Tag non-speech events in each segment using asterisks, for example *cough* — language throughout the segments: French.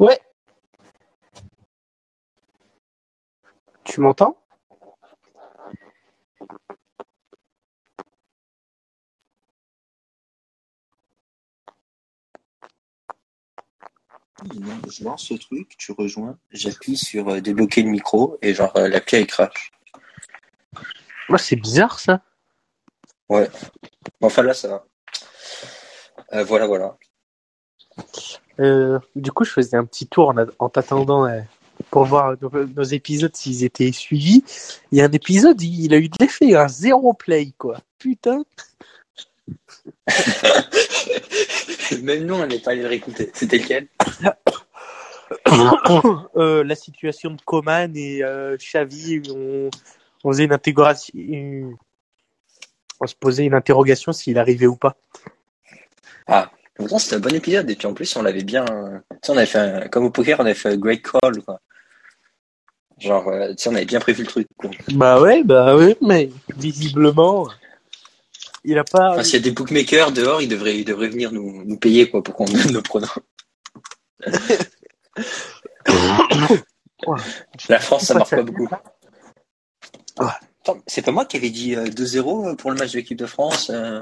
Ouais. Tu m'entends? Je lance ce truc, tu rejoins, j'appuie sur euh, débloquer le micro et genre euh, l'appli elle crash. Moi, c'est bizarre ça. Ouais. Enfin là ça va. Euh, voilà, voilà. Euh, du coup, je faisais un petit tour en, en t'attendant euh, pour voir nos, nos épisodes s'ils étaient suivis. Il y a un épisode, il, il a eu de l'effet, un zéro play quoi. Putain. *laughs* Même nous on n'est pas allé le réécouter. C'était lequel? *coughs* Euh, la situation de Coman et Xavi, on, on faisait une intégration, une- on se posait une interrogation s'il arrivait ou pas. Ah, pourtant c'était un bon épisode et puis en plus on l'avait bien. Tu sais, on avait fait un- comme au poker, on avait fait un great call quoi. Genre, euh, tu sais, on avait bien prévu le truc. Quoi. Bah ouais, bah ouais, mais visiblement, il a pas. Enfin, s'il y a des bookmakers dehors, ils devraient, ils devraient venir nous, nous payer quoi pour qu'on donne nos pronoms. *coughs* La France, ça marque pas beaucoup. C'est pas moi qui avais dit euh, 2-0 pour le match de l'équipe de France euh,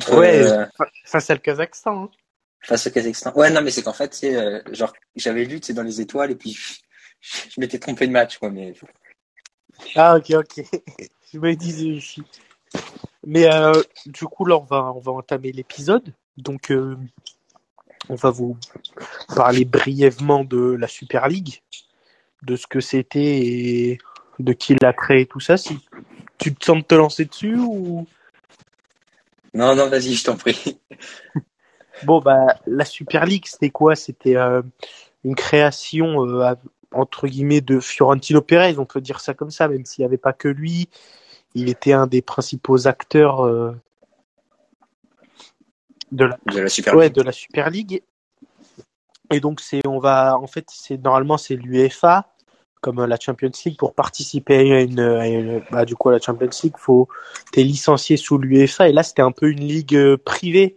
contre Ouais. euh, Face à le Kazakhstan. hein. face au Kazakhstan. Ouais, non, mais c'est qu'en fait, c'est euh, genre j'avais lu, c'est dans les étoiles et puis *laughs* je m'étais trompé de match quoi. Mais Ah ok ok. *laughs* Je me disais aussi. Mais euh, du coup là on va on va entamer l'épisode. Donc euh, on va vous parler brièvement de la Super League, de ce que c'était et de qui l'a créé tout ça. Si tu te sens de te lancer dessus ou non, non, vas-y, je t'en prie. *laughs* Bon, bah, la Super League, c'était quoi? C'était euh, une création, euh, entre guillemets, de Fiorentino Pérez, on peut dire ça comme ça, même s'il n'y avait pas que lui. Il était un des principaux acteurs euh, de, la, De la Super ouais, League. de la Super League. Et donc, c'est, on va, en fait, c'est normalement, c'est l'UEFA, comme la Champions League, pour participer à une, à une- bah, du coup, à la Champions League, faut, t'es licencié sous l'UEFA. Et là, c'était un peu une ligue euh, privée.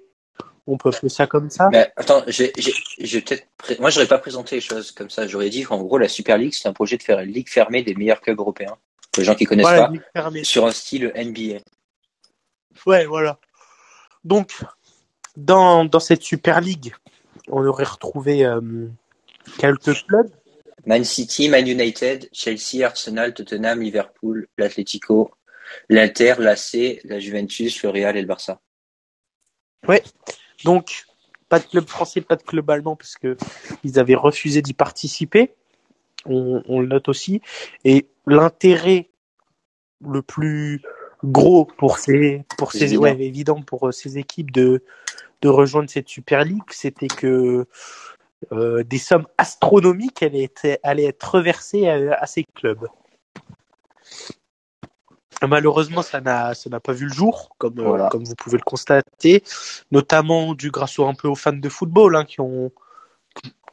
On peut appeler ça comme ça. Mais attends, j'ai peut-être. pré- Moi, j'aurais pas présenté les choses comme ça. J'aurais dit qu'en gros, la Super League, c'est un projet de faire une ligue fermée des meilleurs clubs européens. Pour les gens qui connaissent Ouais, pas, ligue fermée. sur un style NBA. Ouais, voilà. Donc, dans, dans cette Super League, on aurait retrouvé euh, quelques clubs. Man City, Man United, Chelsea, Arsenal, Tottenham, Liverpool, l'Atlético, l'Inter, l'AC, la Juventus, le Real et le Barça. Donc, pas de club français, pas de club allemand, parce que ils avaient refusé d'y participer. On, on le note aussi. Et l'intérêt le plus gros pour ces, pour ces, Évident. ouais, évident pour euh, ces équipes de, de rejoindre cette Super League, c'était que euh, des sommes astronomiques allaient être, allaient être reversées à, à ces clubs. Malheureusement, ça n'a ça n'a pas vu le jour, comme euh, comme vous pouvez le constater, notamment dû grâce au, un peu aux fans de football hein, qui ont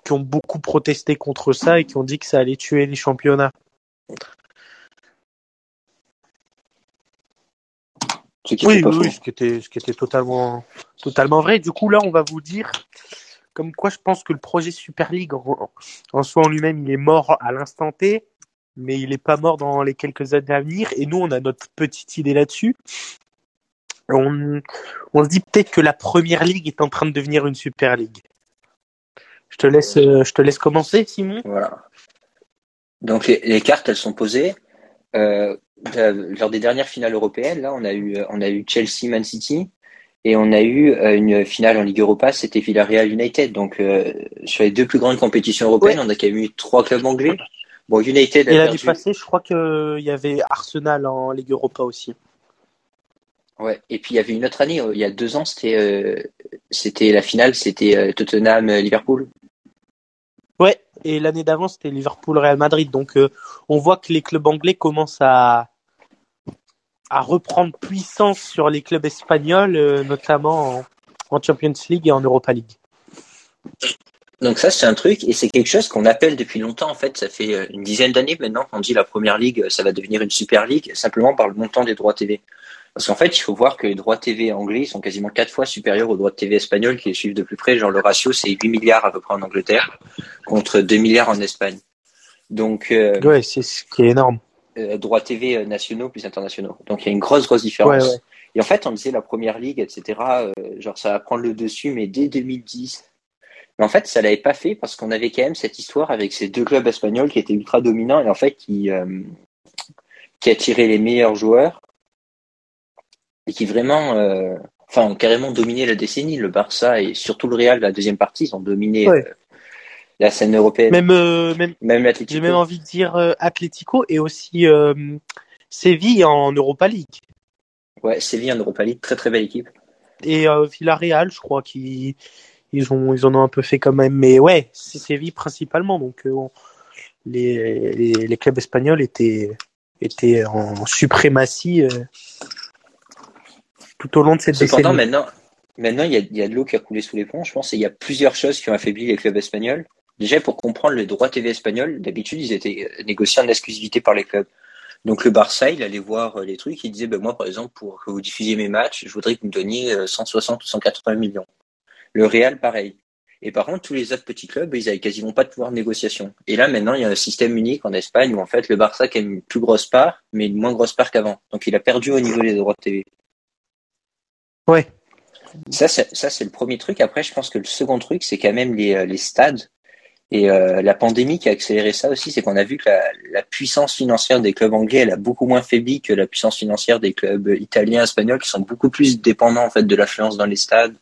qui ont beaucoup protesté contre ça et qui ont dit que ça allait tuer les championnats. Ce qui Oui, fait pas oui, faux. oui, ce qui était ce qui était totalement totalement vrai. Du coup, là, on va vous dire comme quoi je pense que le projet Super League en, soi en lui-même, il est mort à l'instant T, mais il est pas mort dans les quelques années à venir. Et nous, on a notre petite idée là-dessus. On, se dit peut-être que la première ligue est en train de devenir une Super League. Je te laisse, euh, je te laisse commencer, Simon. Voilà. Donc les, cartes, elles sont posées. Euh, lors des dernières finales européennes, là, on a eu, on a eu Chelsea, Man City, et on a eu euh, une finale en Ligue Europa, c'était Villarreal United. Donc euh, sur les deux plus grandes compétitions européennes, on a quand même eu trois clubs anglais. Bon, United a Et l'année passée, je crois qu'il y avait Arsenal en Ligue Europa aussi. Ouais. Et puis il y avait une autre année, il y a deux ans, c'était, euh, c'était la finale, c'était euh, Tottenham-Liverpool. Ouais, et l'année d'avant, c'était Liverpool-Real Madrid. Donc, euh, on voit que les clubs anglais commencent à, à reprendre puissance sur les clubs espagnols, euh, notamment en, en Champions League et en Europa League. Donc ça, c'est un truc, et c'est quelque chose qu'on appelle depuis longtemps, en fait, ça fait euh, une dizaine d'années maintenant qu'on dit la Première Ligue, euh, ça va devenir une Super Ligue, simplement par le montant des droits TV. Parce qu'en fait, il faut voir que les droits TV anglais sont quasiment quatre fois supérieurs aux droits de TV espagnols qui les suivent de plus près. Genre, le ratio, c'est 8 milliards à peu près en Angleterre contre 2 milliards en Espagne. Donc, euh, Ouais, c'est ce qui est énorme. Euh, droits TV euh, nationaux plus internationaux. Donc, il y a une grosse, grosse différence. Ouais, ouais. Et en fait, on disait la première ligue, etc., euh, genre, ça va prendre le dessus, mais dès 2010. Mais en fait, ça l'avait pas fait parce qu'on avait quand même cette histoire avec ces deux clubs espagnols qui étaient ultra dominants et en fait, qui, euh, qui attiraient les meilleurs joueurs et qui vraiment, enfin, ont carrément dominé la décennie. Le Barça et surtout le Real, la deuxième partie, ils ont dominé Ouais. La scène européenne. Même, euh, même, Même j'ai même envie de dire euh, Atlético et aussi euh, Séville en Europa League. Ouais, Séville en Europa League, très très belle équipe. Et euh, Villarreal, je crois qu'ils ils ont, ils en ont un peu fait quand même. Mais ouais, c'est Séville principalement. Donc, euh, on- les, les, les clubs espagnols étaient, étaient en suprématie euh, tout au long de cette Cependant, décennie. maintenant, maintenant, il y a, il y a de l'eau qui a coulé sous les ponts, je pense, et il y a plusieurs choses qui ont affaibli les clubs espagnols. Déjà, pour comprendre le droit TV espagnol, d'habitude, ils étaient euh, négociés en exclusivité par les clubs. Donc, le Barça, il allait voir euh, les trucs, il disait, ben, moi, par exemple, pour que vous diffusiez mes matchs, je voudrais que vous me donniez euh, 160 ou 180 millions. Le Real, pareil. Et par contre, tous les autres petits clubs, ils avaient quasiment pas de pouvoir de négociation. Et là, maintenant, il y a un système unique en Espagne où, en fait, le Barça a une plus grosse part, mais une moins grosse part qu'avant. Donc, il a perdu au niveau des droits de TV. Ouais. Ça, c'est, ça, c'est le premier truc. Après, je pense que le second truc, c'est quand même les, euh, les stades. Et euh, la pandémie qui a accéléré ça aussi, c'est qu'on a vu que la, puissance financière des clubs anglais, elle a beaucoup moins faibli que la puissance financière des clubs italiens, espagnols, qui sont beaucoup plus dépendants en fait de l'affluence dans les stades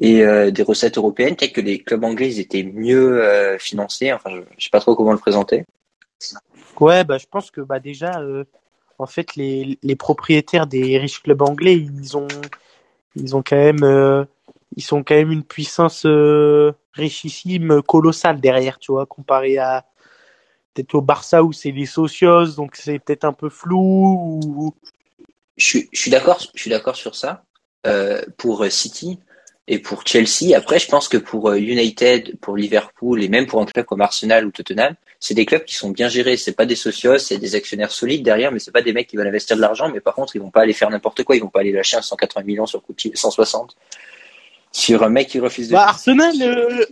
et euh, des recettes européennes. Peut-être que les clubs anglais, ils étaient mieux euh, financés. Enfin, je, je sais pas trop comment le présenter. Ouais, bah, je pense que bah, déjà, en fait, les, les propriétaires des riches clubs anglais, ils ont, ils ont quand même, ils sont quand même une puissance euh, richissime, colossale derrière, tu vois, comparé à peut-être au Barça où c'est les socios, donc c'est peut-être un peu flou. Ou... Je suis, d'accord, je suis d'accord sur ça. Euh, pour City et pour Chelsea, après, je pense que pour euh, United, pour Liverpool et même pour un club comme Arsenal ou Tottenham, c'est des clubs qui sont bien gérés. C'est pas des socios, c'est des actionnaires solides derrière, mais c'est pas des mecs qui veulent investir de l'argent. Mais par contre, ils vont pas aller faire n'importe quoi. Ils vont pas aller lâcher un 180 millions sur Coutinho, 160 sur un mec qui refuse de. Bah, Arsenal, euh,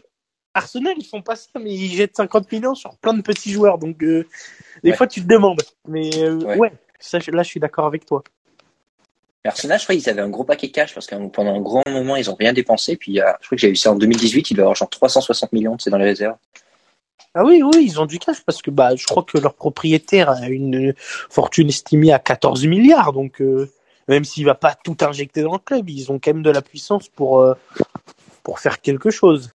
Arsenal, ils font pas ça, mais ils jettent 50 millions sur plein de petits joueurs, donc euh, des Ouais. fois tu te demandes. Mais euh, Ouais. ouais, ça, je- là, je suis d'accord avec toi. Arsenal, je crois qu'ils avaient un gros paquet cash parce que pendant un grand moment, ils ont rien dépensé. Puis, a- je crois que j'ai vu ça en 2018, ils doivent avoir genre 360 millions, c'est dans les réserves. Ah oui, oui, ils ont du cash parce que bah, je crois que leur propriétaire a une fortune estimée à 14 milliards. Donc, euh, même s'il va pas tout injecter dans le club, ils ont quand même de la puissance pour, euh, pour faire quelque chose.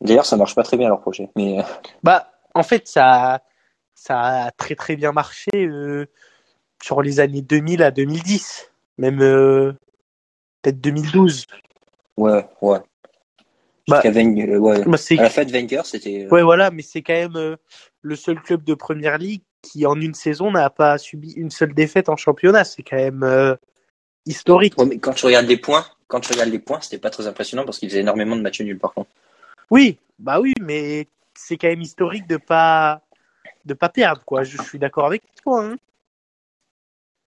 D'ailleurs, ça marche pas très bien leur projet. Mais euh, Bah, en fait, ça, ça a très très bien marché euh, sur les années 2000 à 2010, même euh, peut-être 2012. ouais, ouais. Bah, Wenger, ouais. bah, À la fin de Wenger, c'était. Ouais, voilà, mais c'est quand même le seul club de première ligue qui, en une saison, n'a pas subi une seule défaite en championnat. C'est quand même euh, historique. Ouais, mais quand tu regardes les points, quand tu regardes les points, c'était pas très impressionnant parce qu'ils faisaient énormément de matchs nuls par contre. Oui, bah oui, mais c'est quand même historique de pas de pas perdre, quoi. Je, je suis d'accord avec toi, hein.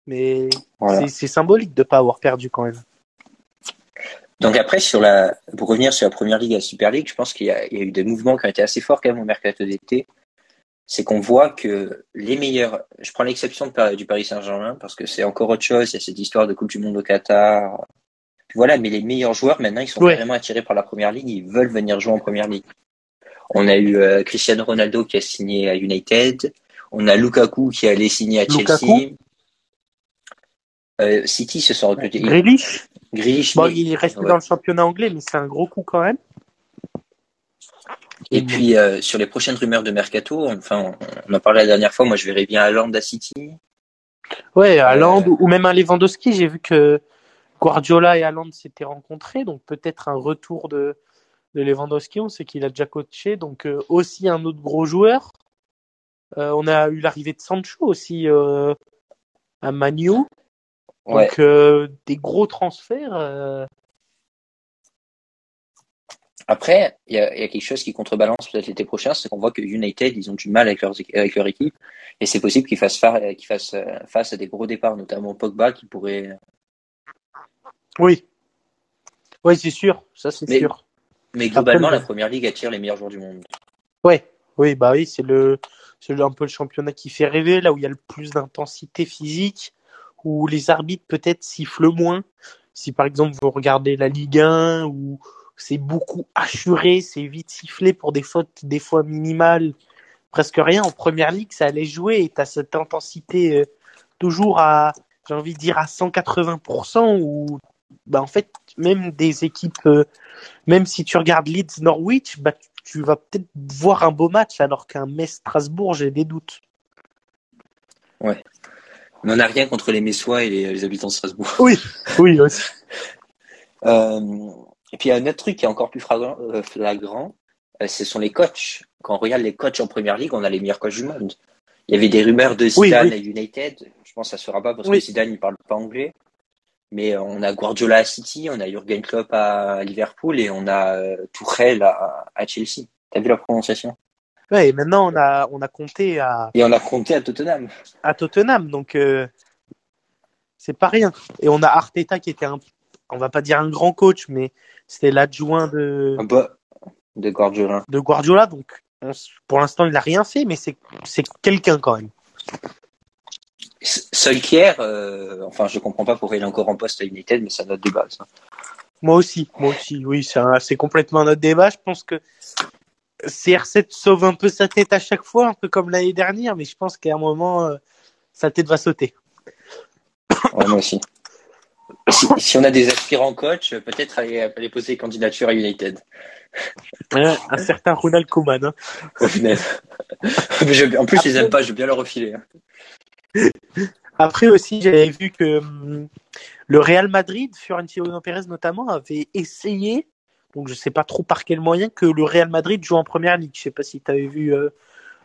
Mais Voilà. c'est- symbolique de pas avoir perdu quand même. Donc après, sur la, pour revenir sur la première ligue et la Super League, je pense qu'il y, y a eu des mouvements qui ont été assez forts quand même au mercato d'été. C'est qu'on voit que les meilleurs, je prends l'exception du Paris Saint-Germain parce que c'est encore autre chose, il y a cette histoire de Coupe du Monde au Qatar. Voilà, mais les meilleurs joueurs maintenant, ils sont Ouais. carrément attirés par la première ligue, ils veulent venir jouer en première ligue. On a eu euh, Cristiano Ronaldo qui a signé à United, on a Lukaku qui allait signer à Lukaku. Chelsea. Euh, City se sont recrutés. Grealish, Grealish, bon, mais- il est resté ouais. dans le championnat anglais, mais c'est un gros coup quand même. Et puis euh, sur les prochaines rumeurs de mercato, enfin on, on en parlait la dernière fois, moi je verrais bien Haaland à City. Ouais, Haaland Euh, ou même un Lewandowski. J'ai vu que Guardiola et Haaland s'étaient rencontrés, donc peut-être un retour de, de Lewandowski. On sait qu'il a déjà coaché, donc euh, aussi un autre gros joueur. Euh, on a eu l'arrivée de Sancho aussi euh, à Manu. Ouais. Donc euh, des gros transferts. Euh, Après, il y a, y a, quelque chose qui contrebalance peut-être l'été prochain, c'est qu'on voit que United, ils ont du mal avec, leur équipe, et c'est possible qu'ils fassent, qu'ils fassent face à des gros départs, notamment Pogba, qui pourrait. Oui. Oui, c'est sûr, ça c'est sûr. Mais globalement, Après, la première ligue attire les meilleurs joueurs du monde. Ouais, oui, bah oui, c'est le, c'est un peu le championnat qui fait rêver, là où il y a le plus d'intensité physique, où les arbitres peut-être sifflent moins. Si par exemple vous regardez la Ligue 1 où c'est beaucoup assuré, c'est vite sifflé pour des fautes des fois minimales, presque rien. En première ligue, ça allait jouer et t'as cette intensité euh, toujours à, j'ai envie de dire à 180% où, bah en fait, même des équipes, euh, même si tu regardes Leeds Norwich, bah tu vas peut-être voir un beau match alors qu'un Metz Strasbourg, j'ai des doutes. Ouais. On n'a rien contre les Messois et les, habitants de Strasbourg. Oui, oui aussi. *laughs* euh, et puis il y a un autre truc qui est encore plus flagrant, euh, flagrant euh, ce sont les coachs. Quand on regarde les coachs en première ligue, on a les meilleurs coachs du monde. Il y avait des rumeurs de Zidane à United. Je pense que ça se fera pas parce que Zidane il parle pas anglais. Mais euh, on a Guardiola à City, on a Jurgen Klopp à Liverpool et on a Tuchel à, à Chelsea. T'as vu la prononciation? Ouais, et maintenant on a on a compté à et on a compté à Tottenham. À Tottenham, donc euh, c'est pas rien. Et on a Arteta qui était un on va pas dire un grand coach, mais c'était l'adjoint de de Guardiola. De Guardiola, donc pour l'instant il n'a rien fait, mais c'est c'est quelqu'un quand même. Solkier, euh, enfin je comprends pas pourquoi il est encore en poste à United, mais c'est un autre débat. Ça. Moi aussi, moi aussi, oui, c'est complètement un autre débat. Je pense que CR7 sauve un peu sa tête à chaque fois, un peu comme l'année dernière, mais je pense qu'à un moment, euh, sa tête va sauter. Ouais, moi aussi. Si, si, on a des aspirants coach, peut-être aller, aller poser candidature à United. un certain Ronald Koeman. Hein. Au final. je, en plus, Après... je les aime pas, je vais bien leur refiler. Hein. Après aussi, j'avais vu que hum, le Real Madrid, Fiorentino Pérez notamment, avait essayé, donc je sais pas trop par quel moyen, que le Real Madrid joue en première ligue. Je sais pas si tu avais vu euh,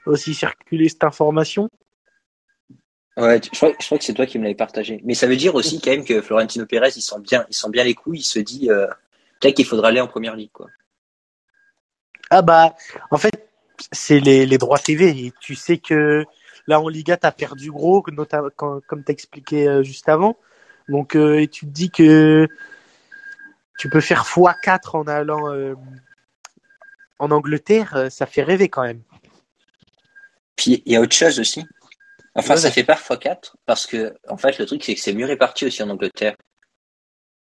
aussi circuler cette information. Ouais, je crois, je crois que c'est toi qui me l'avais partagé. Mais ça veut dire aussi quand même que Florentino Pérez, il sent bien, il sent bien les coups. Il se dit euh, peut-être qu'il faudra aller en première ligue, quoi. Ah bah, en fait, c'est les, les droits TV. Et tu sais que là en Liga, t'as perdu gros, notamment comme t'as expliqué euh, juste avant. Donc, euh, et tu te dis que tu peux faire x4 en allant euh, en Angleterre, euh, ça fait rêver quand même. Puis il y a autre chose aussi. Enfin, ça fait pas x4 parce que en fait le truc c'est que c'est mieux réparti aussi en Angleterre.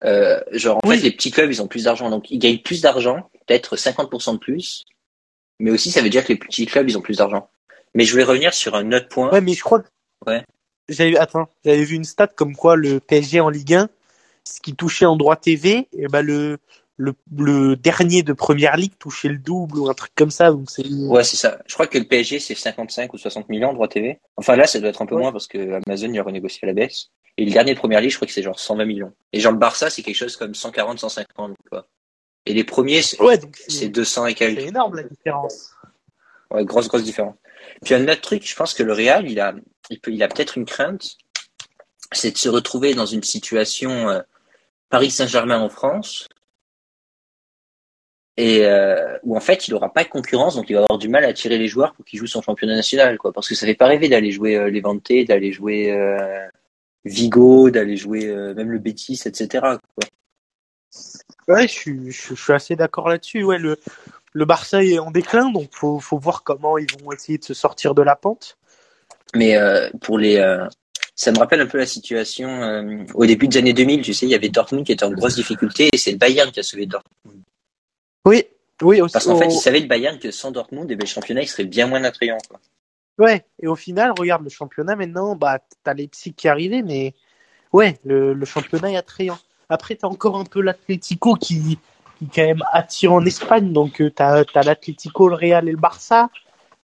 Euh, genre en oui. fait les petits clubs ils ont plus d'argent donc ils gagnent plus d'argent, peut-être 50% de plus, mais aussi ça veut dire que les petits clubs ils ont plus d'argent. Mais je voulais revenir sur un autre point. Ouais, mais je crois que ouais. j'avais attends, j'avais vu une stat comme quoi le PSG en Ligue 1 ce qui touchait en droit TV, et ben le le, le dernier de première ligue touchait le double ou un truc comme ça. Donc c'est. Ouais, c'est ça. Je crois que le PSG c'est 55 ou 60 millions en droit TV. Enfin là, ça doit être un peu ouais. moins parce que Amazon il a renégocié à la baisse. Et le dernier de première ligue, je crois que c'est genre 120 millions. Et genre le Barça, c'est quelque chose comme 140, 150 quoi. Et les premiers, c'est ouais, c'est 200 et quelques. C'est énorme la différence. Ouais, grosse grosse différence. Puis un autre truc, je pense que le Real, il a il peut il a peut-être une crainte, c'est de se retrouver dans une situation euh, Paris Saint-Germain en France, et euh, où en fait il n'aura pas de concurrence, donc il va avoir du mal à attirer les joueurs pour qu'ils jouent son championnat national, quoi. Parce que ça fait pas rêver d'aller jouer euh, Levante, d'aller jouer euh, Vigo, d'aller jouer euh, même le Betis, etc. Quoi. Ouais, je suis, je, suis assez d'accord là-dessus. Ouais, le, le Barça est en déclin, donc faut, faut voir comment ils vont essayer de se sortir de la pente. Mais euh, pour les, ça me rappelle un peu la situation euh, au début des années 2000. Tu sais, il y avait Dortmund qui était en grosse difficulté et c'est le Bayern qui a sauvé Dortmund. Oui, oui aussi. Parce qu'en fait, il savait le Bayern que sans Dortmund, eh ben, le championnat il serait bien moins attrayant. Quoi. Ouais, et au final, regarde le championnat maintenant, bah t'as Leipzig qui est arrivé, mais ouais, le, le championnat est attrayant. Après, t'as encore un peu l'Atlético qui, qui quand même attire en Espagne, donc euh, t'as as, l'Atlético, le Real et le Barça,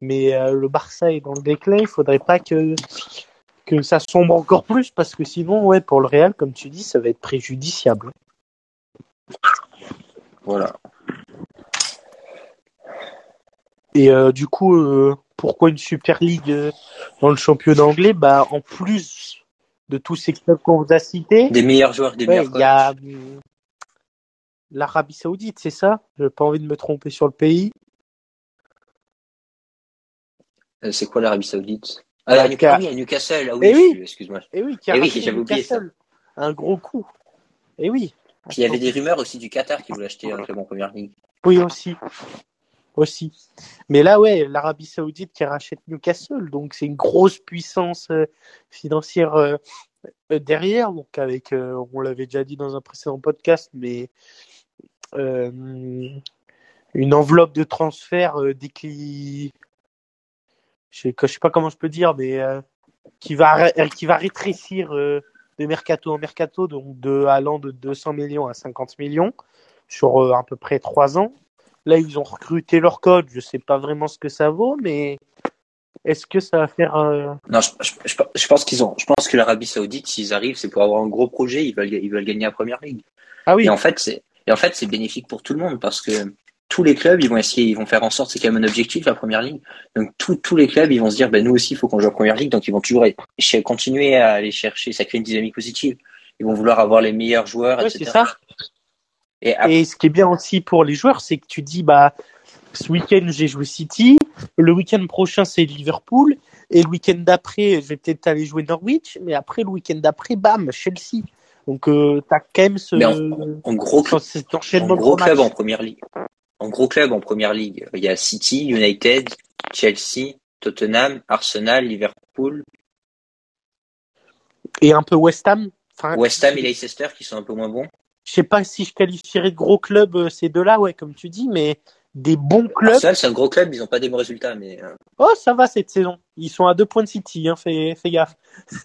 mais euh, le Barça est dans le déclin. Il faudrait pas que que ça sombre encore plus parce que sinon, ouais, pour le Real, comme tu dis, ça va être préjudiciable. Voilà. Et euh, du coup, euh, pourquoi une Super League euh, dans le championnat anglais? Bah, en plus de tous ces clubs qu'on vous a cités, des meilleurs joueurs, des ouais, meilleurs il y a l'Arabie Saoudite, c'est ça? J'ai pas envie de me tromper sur le pays. C'est quoi l'Arabie Saoudite? Ah, Bah, Newcastle, ah oui, à Newcastle, ah Eh oui, oui. excuse-moi. Et oui, qui a Eh oui, j'avais oublié ça. Newcastle. Un gros coup. Et oui. Puis il y avait des rumeurs aussi du Qatar qui voulait acheter un club en première ligue. Oui, aussi. Aussi. Mais là, ouais, l'Arabie Saoudite qui rachète Newcastle, donc c'est une grosse puissance euh, financière euh, euh, derrière. Donc avec, on l'avait déjà dit dans un précédent podcast, mais une enveloppe de transfert décli... je sais, pas comment je peux dire, mais qui va qui va rétrécir de mercato en mercato, donc de allant de 200 millions à 50 millions sur à peu près trois ans. Là, ils ont recruté leur code. Je sais pas vraiment ce que ça vaut, mais est-ce que ça va faire un... Non, je, je, je, je pense qu'ils ont. Je pense que l'Arabie Saoudite, s'ils arrivent, c'est pour avoir un gros projet. Ils veulent, ils veulent gagner la première ligue. Ah oui, Et en fait, c'est et en fait, c'est bénéfique pour tout le monde parce que tous les clubs, ils vont essayer, ils vont faire en sorte, c'est quand même un objectif la première ligue. Donc tous tous les clubs, ils vont se dire, ben nous aussi, il faut qu'on joue en première ligue. Donc ils vont toujours continuer à aller chercher. Ça crée une dynamique positive. Ils vont vouloir avoir les meilleurs joueurs, Ouais, etc. c'est ça. Et après, Et ce qui est bien aussi pour les joueurs, c'est que tu dis, bah, ce week-end, j'ai joué City. Le week-end prochain, c'est Liverpool. Et le week-end d'après, je vais peut-être aller jouer Norwich. Mais après, le week-end d'après, bam, Chelsea. Donc, euh, t'as quand même ce, Mais en gros, cet en enchaînement gros club en première ligue. En gros club en première ligue, il y a City, United, Chelsea, Tottenham, Arsenal, Liverpool, Et un peu West Ham. Enfin, West Ham et Leicester qui sont un peu moins bons. Je sais pas si je qualifierais de gros clubs euh, ces deux-là, ouais, comme tu dis, mais des bons clubs. Arsenal, c'est un gros club, ils n'ont pas des bons résultats, mais euh, Oh, ça va cette saison. Ils sont à deux points de City, hein, fais, fais gaffe. ils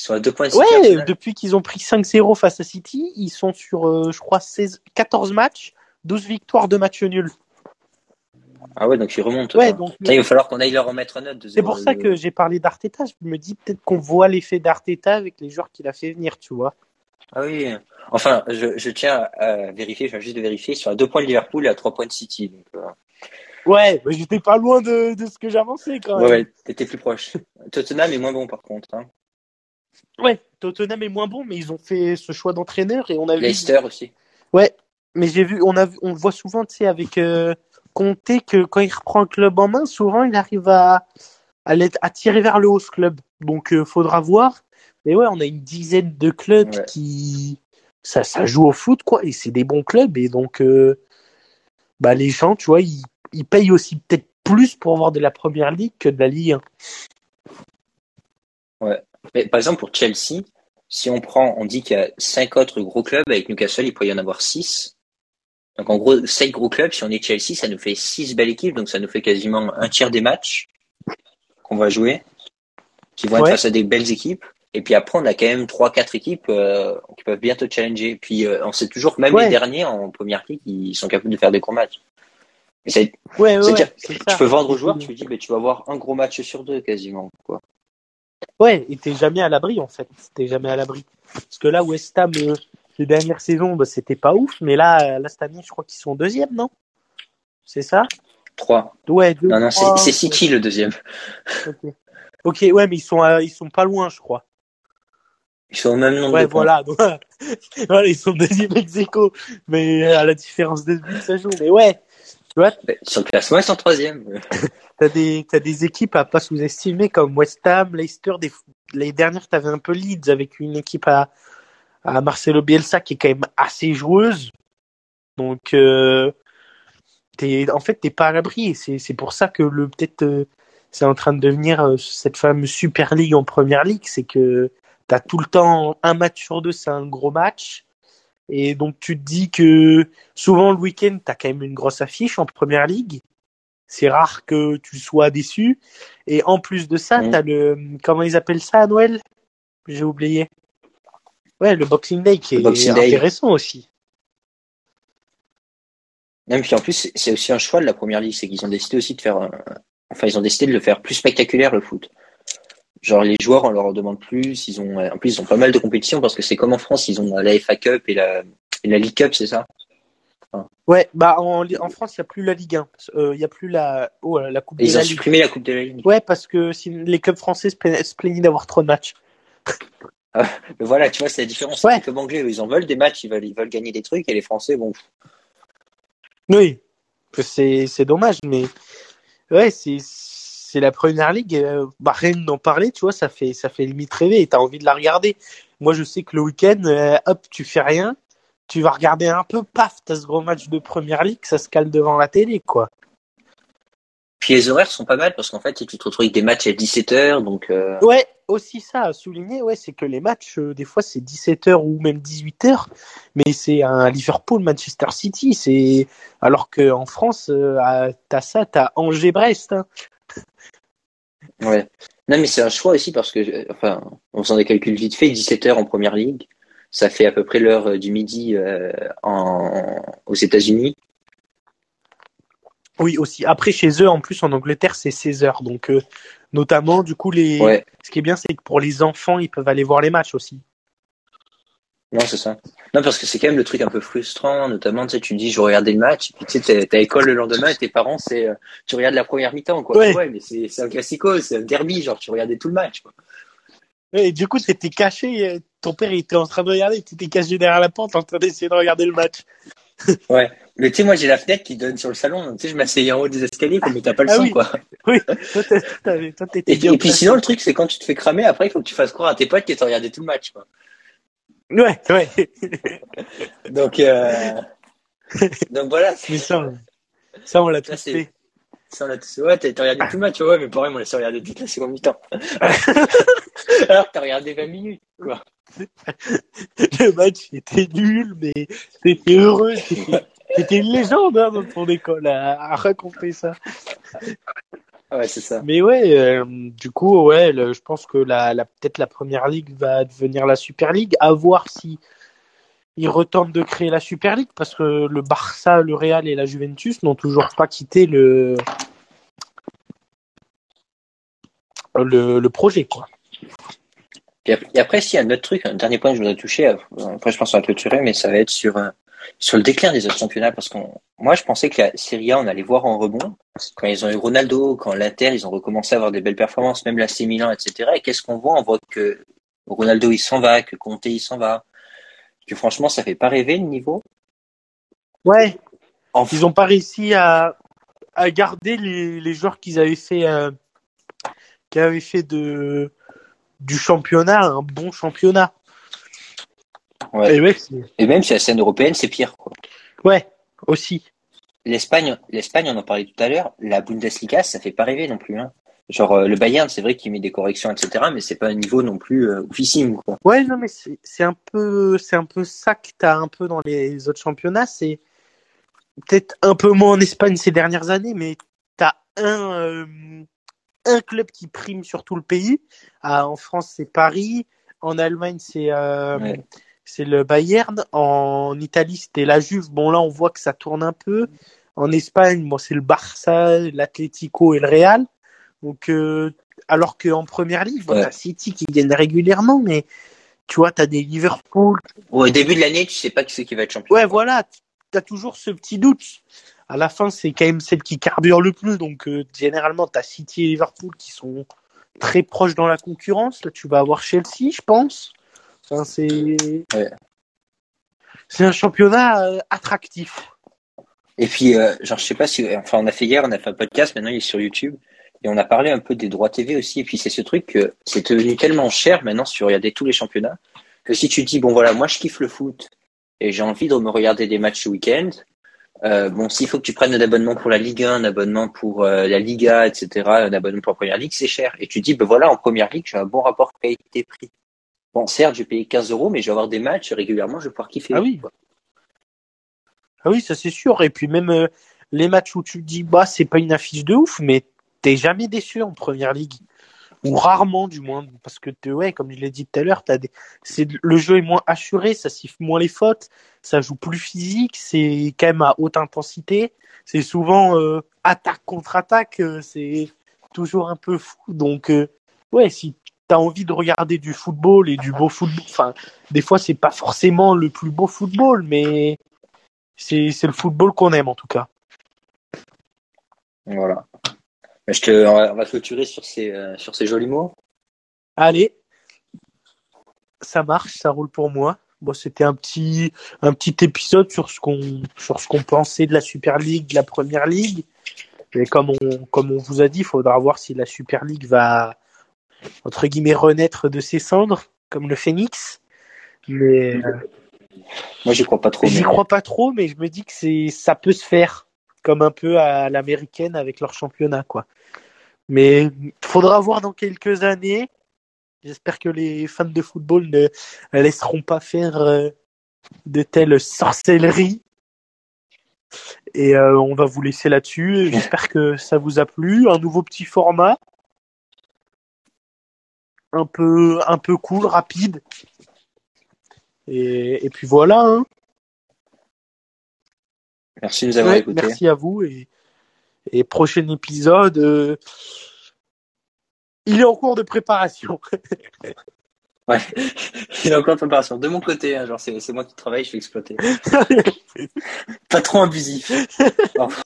sont à deux points de City, Ouais, depuis qu'ils ont pris 5-0 face à City, ils sont sur, euh, je crois, 16, 14 matchs, 12 victoires, 2 matchs nuls. Ah ouais, donc ils remontent. Ouais, donc Putain, il va falloir qu'on aille leur en mettre un autre. de c'est pour ça que j'ai parlé d'Arteta. Je me dis peut-être qu'on voit l'effet d'Arteta avec les joueurs qu'il a fait venir, tu vois. Ah oui. Enfin, je, je tiens à vérifier, je viens juste de vérifier, à deux points de Liverpool et à trois points de City. Donc, euh, Ouais, mais j'étais pas loin de, de ce que j'avançais quand ouais, même. ouais, t'étais plus proche. Tottenham est moins bon par contre. Hein. Ouais, Tottenham est moins bon, mais ils ont fait ce choix d'entraîneur et on a vu. Leicester aussi. Ouais, mais j'ai vu, on a vu, on le voit souvent, tu sais, avec euh, Conte que quand il reprend un club en main, souvent il arrive à à tirer vers le haut ce club. Donc euh, faudra voir. Mais ouais, on a une dizaine de clubs Ouais. qui ça ça joue au foot quoi, et c'est des bons clubs et donc euh, bah les gens, tu vois, ils, ils payent aussi peut-être plus pour avoir de la première ligue que de la Ligue 1. Mais, par exemple, pour Chelsea, si on prend, on dit qu'il y a cinq autres gros clubs, avec Newcastle, il pourrait y en avoir six. Donc, en gros, cinq gros clubs, si on est Chelsea, ça nous fait six belles équipes, donc ça nous fait quasiment un tiers des matchs qu'on va jouer, qui vont être Ouais. face à des belles équipes. Et puis après, on a quand même trois, quatre équipes euh, qui peuvent bien te challenger. Puis euh, on sait toujours même Ouais. les derniers en première ligue, ils sont capables de faire des gros matchs. Ouais, ouais, ça. tu peux vendre aux joueurs, tu lui dis, ben, tu vas avoir un gros match sur deux quasiment. Quoi. Ouais, et t'es jamais à l'abri en fait. T'es jamais à l'abri. Parce que là, West Ham, euh, les dernières saisons, bah, c'était pas ouf, mais là, euh, là cette année, je crois qu'ils sont deuxième, non? C'est ça? Trois. Ouais, deux. Non, non, c'est City le deuxième. Ok, Ok, ouais, mais ils sont, ils sont pas loin, je crois. Ils sont au même nombre Ouais, de points. voilà. *laughs* donc, voilà, ils sont deuxième ex aequo, mais euh, à la différence de but, ça joue. Mais ouais, tu vois, Sur le classement, ils sont troisième. *laughs* t'as des, t'as des équipes à pas sous-estimer comme West Ham, Leicester. Des, les dernières, t'avais un peu Leeds avec une équipe à, à Marcelo Bielsa qui est quand même assez joueuse. Donc, euh, t'es, en fait, t'es pas à l'abri. C'est, c'est pour ça que le, peut-être, euh, c'est en train de devenir euh, cette fameuse Super League en Première Ligue. C'est que t'as tout le temps un match sur deux, c'est un gros match. Et donc, tu te dis que souvent le week-end, t'as quand même une grosse affiche en Première Ligue. C'est rare que tu sois déçu. Et en plus de ça, Mm. t'as le, comment ils appellent ça à Noël? J'ai oublié. Ouais, le Boxing Day qui Le est Boxing Day. intéressant aussi. Même puis en plus, c'est- c'est aussi un choix de la première ligue, c'est qu'ils ont décidé aussi de faire, un- enfin, ils ont décidé de le faire plus spectaculaire le foot. Genre les joueurs, on leur demande plus. Ils ont, en plus, ils ont pas mal de compétitions parce que c'est comme en France, ils ont la FA Cup et la, et la League Cup, c'est ça? Ouais, bah en, en France, il n'y a plus la Ligue 1. Il n'y a plus la, oh, la Coupe Et de ils la ont Ligue. supprimé la Coupe de la Ligue. Ouais, parce que si les clubs français se plaignaient d'avoir trop de matchs. Ah, mais voilà, tu vois, c'est la différence. Ouais. Les clubs anglais, ils en veulent des matchs, ils veulent, ils veulent gagner des trucs, et les Français, bon, Oui, c'est c'est dommage, mais ouais, c'est c'est la première ligue. euh, bah, rien d'en parler, tu vois, ça fait ça fait limite rêver et t'as envie de la regarder. Moi, je sais que le week-end, euh, hop, tu fais rien, tu vas regarder un peu, paf, t'as ce gros match de première ligue, ça se cale devant la télé, quoi. Puis les horaires sont pas mal parce qu'en fait, tu te retrouves avec des matchs à 17h, donc euh, Ouais, aussi ça à souligner, ouais, c'est que les matchs, euh, des fois, c'est 17h ou même 18h, mais c'est un Liverpool-Manchester City, c'est alors qu'en France, euh, t'as ça, t'as Angers-Brest. hein. Ouais. Non, mais c'est un choix aussi parce que, euh, enfin, en faisant des calculs vite fait, 17h en première ligue, ça fait à peu près l'heure euh, du midi euh, en, aux États-Unis. Oui, aussi. Après, chez eux, en plus, en Angleterre, c'est 16 heures. Donc, euh, notamment, du coup, les... Ouais, ce qui est bien, c'est que pour les enfants, ils peuvent aller voir les matchs aussi. Non, c'est ça. Non, parce que c'est quand même le truc un peu frustrant, notamment, tu sais, tu dis, je regardais le match, et puis tu sais, t'as- école le lendemain, et tes parents, c'est, euh, tu regardes la première mi-temps, quoi. Ouais. mais c'est un classico, c'est un derby, genre, tu regardais tout le match, quoi. Et du coup, t'étais caché, euh, ton père, il était en train de regarder, t'étais caché derrière la porte en train d'essayer de regarder le match. *laughs* Ouais. Mais tu sais, moi, j'ai la fenêtre qui donne sur le salon, donc tu sais, je m'asseyais en haut des escaliers, comme t'as pas le Ah son, oui. quoi. Oui, toi, toi, t'étais Et, et puis sinon, le truc, c'est quand tu te fais cramer, après, il faut que tu fasses croire à tes potes que t'as regardé tout le match, quoi. Ouais, ouais. *laughs* Donc, euh... donc voilà. Mais ça, on- ça, on l'a tous fait. Ça, on a tous... Ouais, t'as regardé tout le match, ouais, mais pareil, moi, laissé regarder toute la seconde mi-temps. *laughs* Alors t'as regardé 20 minutes, quoi. *laughs* Le match était nul, mais c'était heureux. C'était c'était une légende hein, dans ton école à, à raconter ça. Ouais, c'est ça. Mais ouais, euh, du coup, ouais, le- je pense que la, la peut-être la première ligue va devenir la Super League. À voir si ils retentent de créer la Super League parce que le Barça, le Real et la Juventus n'ont toujours pas quitté le le, le projet, quoi. Et après, s'il y a un autre truc, un dernier point que je voudrais toucher, après, je pense qu'on va clôturer, mais ça va être sur, sur le déclin des autres championnats, parce qu'on, moi, je pensais que la Serie A, on allait voir en rebond. Quand ils ont eu Ronaldo, quand l'Inter, ils ont recommencé à avoir des belles performances, même l'AC Milan, etc. Et qu'est-ce qu'on voit? On voit que Ronaldo, il s'en va, que Conte, il s'en va. Que franchement, ça fait pas rêver le niveau. Ouais, En ils n'ont pas réussi à, à garder les, les joueurs qu'ils avaient fait, euh, qui avaient fait de du championnat un bon championnat. Ouais. Et même si la scène européenne, c'est pire, quoi. ouais, aussi. L'Espagne, l'Espagne, on en parlait tout à l'heure, la Bundesliga, ça fait pas rêver non plus, hein. Genre, euh, le Bayern, c'est vrai qu'il met des corrections, etc., mais c'est pas un niveau non plus euh, oufissime, quoi. Ouais, non, mais c'est c'est un peu, c'est un peu ça que t'as un peu dans les autres championnats. C'est peut-être un peu moins en Espagne ces dernières années, mais t'as un, euh, un club qui prime sur tout le pays. Ah, en France, c'est Paris. En Allemagne, c'est euh, Ouais. C'est le Bayern. En Italie, c'était la Juve. Bon, là, on voit que ça tourne un peu. En Espagne, bon, c'est le Barça, l'Atlético et le Real. Donc, euh, alors qu'en première ligue, bon, Ouais. City qui gagne régulièrement, mais tu vois, t'as des Liverpool. Au début de l'année, tu sais pas qui c'est qui va être champion. Ouais, voilà, t'as toujours ce petit doute. À la fin, c'est quand même celle qui carbure le plus. Donc, euh, généralement, t'as City et Liverpool qui sont très proches dans la concurrence. Là, tu vas avoir Chelsea, je pense. Enfin, c'est Ouais. c'est un championnat euh, attractif. Et puis, euh, genre, je sais pas si, enfin, on a fait hier, on a fait un podcast, maintenant il est sur YouTube, et on a parlé un peu des droits TV aussi. Et puis, c'est ce truc que c'est devenu tellement cher maintenant, si tu regardais tous les championnats, que si tu dis, bon, voilà, moi, je kiffe le foot, et j'ai envie de me regarder des matchs ce week-end, euh, bon, s'il faut que tu prennes un abonnement pour la Ligue 1, un abonnement pour euh, la Liga, etc., un abonnement pour la Première Ligue, c'est cher. Et tu dis, ben voilà, en Première Ligue, j'ai un bon rapport qualité-prix. Bon, certes, je vais payer 15 euros, mais je vais avoir des matchs régulièrement, je vais pouvoir kiffer. Ah oui. quoi. Ah oui, ça c'est sûr. Et puis même euh, les matchs où tu te dis, bah, c'est pas une affiche de ouf, mais t'es jamais déçu en première ligue. Ou rarement, du moins. Parce que, ouais, comme je l'ai dit tout à l'heure, t'as des... c'est, le jeu est moins assuré, ça siffle moins les fautes, ça joue plus physique, c'est quand même à haute intensité. C'est souvent euh, attaque contre attaque, euh, c'est toujours un peu fou. Donc, ouais, si t'as envie de regarder du football et du beau football, enfin, des fois, c'est pas forcément le plus beau football, mais c'est c'est le football qu'on aime en tout cas. Voilà. Mais Je te, on va, on va clôturer sur ces, euh, sur ces jolis mots. Allez, ça marche, ça roule pour moi. Bon, c'était un petit, un petit épisode sur ce qu'on, sur ce qu'on pensait de la Super League, de la Première Ligue. Et comme on, comme on vous a dit, il faudra voir si la Super League va, entre guillemets, renaître de ses cendres, comme le Phoenix. Mais, moi, j'y crois pas trop. J'y crois pas trop, mais je me dis que c'est, ça peut se faire, comme un peu à l'américaine avec leur championnat, quoi. Mais faudra voir dans quelques années. J'espère que les fans de football ne laisseront pas faire euh, de telles sorcelleries. Et euh, on va vous laisser là-dessus. *laughs* J'espère que ça vous a plu. Un nouveau petit format. Un peu, un peu cool, rapide. Et, et puis voilà. Hein. Merci de nous avoir écoutés. Merci à vous. Et, et prochain épisode. Euh, il est en cours de préparation. *laughs* ouais, *laughs* il est en cours de préparation. De mon côté, hein, genre c'est moi qui travaille, je suis exploité. *laughs* Pas trop abusif.